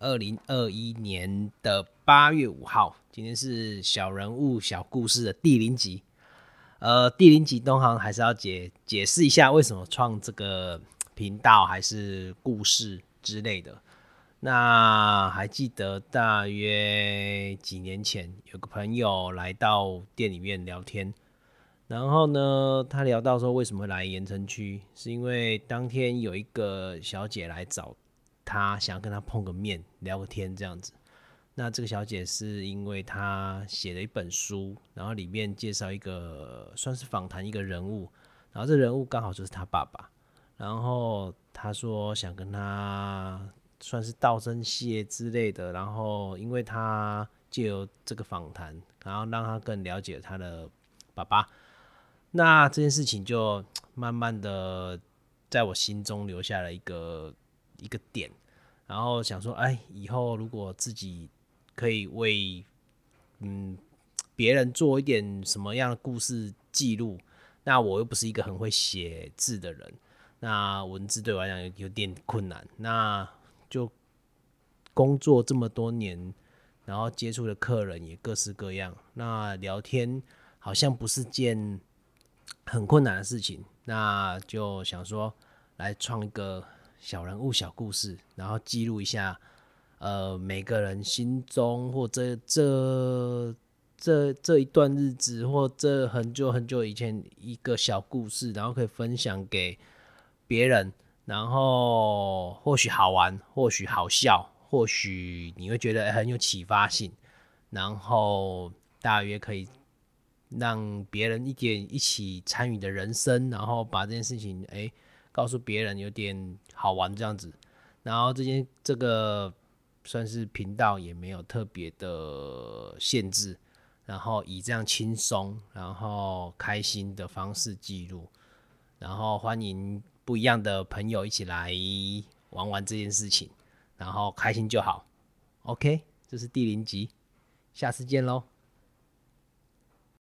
二零二一年的八月五号，今天是小人物小故事的第零集。呃，第零集东航还是要解解释一下为什么创这个频道，还是故事之类的。那还记得大约几年前，有个朋友来到店里面聊天，然后呢，他聊到说为什么来盐城区，是因为当天有一个小姐来找。他想要跟他碰个面，聊个天这样子。那这个小姐是因为她写了一本书，然后里面介绍一个算是访谈一个人物，然后这人物刚好就是他爸爸。然后他说想跟他算是道声谢之类的。然后因为他借由这个访谈，然后让他更了解他的爸爸。那这件事情就慢慢的在我心中留下了一个。一个点，然后想说，哎，以后如果自己可以为嗯别人做一点什么样的故事记录，那我又不是一个很会写字的人，那文字对我来讲有点困难，那就工作这么多年，然后接触的客人也各式各样，那聊天好像不是件很困难的事情，那就想说来创一个。小人物、小故事，然后记录一下，呃，每个人心中或这这这这一段日子，或这很久很久以前一个小故事，然后可以分享给别人，然后或许好玩，或许好笑，或许你会觉得很有启发性，然后大约可以让别人一点一起参与的人生，然后把这件事情，哎。告诉别人有点好玩这样子，然后这件这个算是频道也没有特别的限制，然后以这样轻松然后开心的方式记录，然后欢迎不一样的朋友一起来玩玩这件事情，然后开心就好。OK，这是第零集，下次见喽。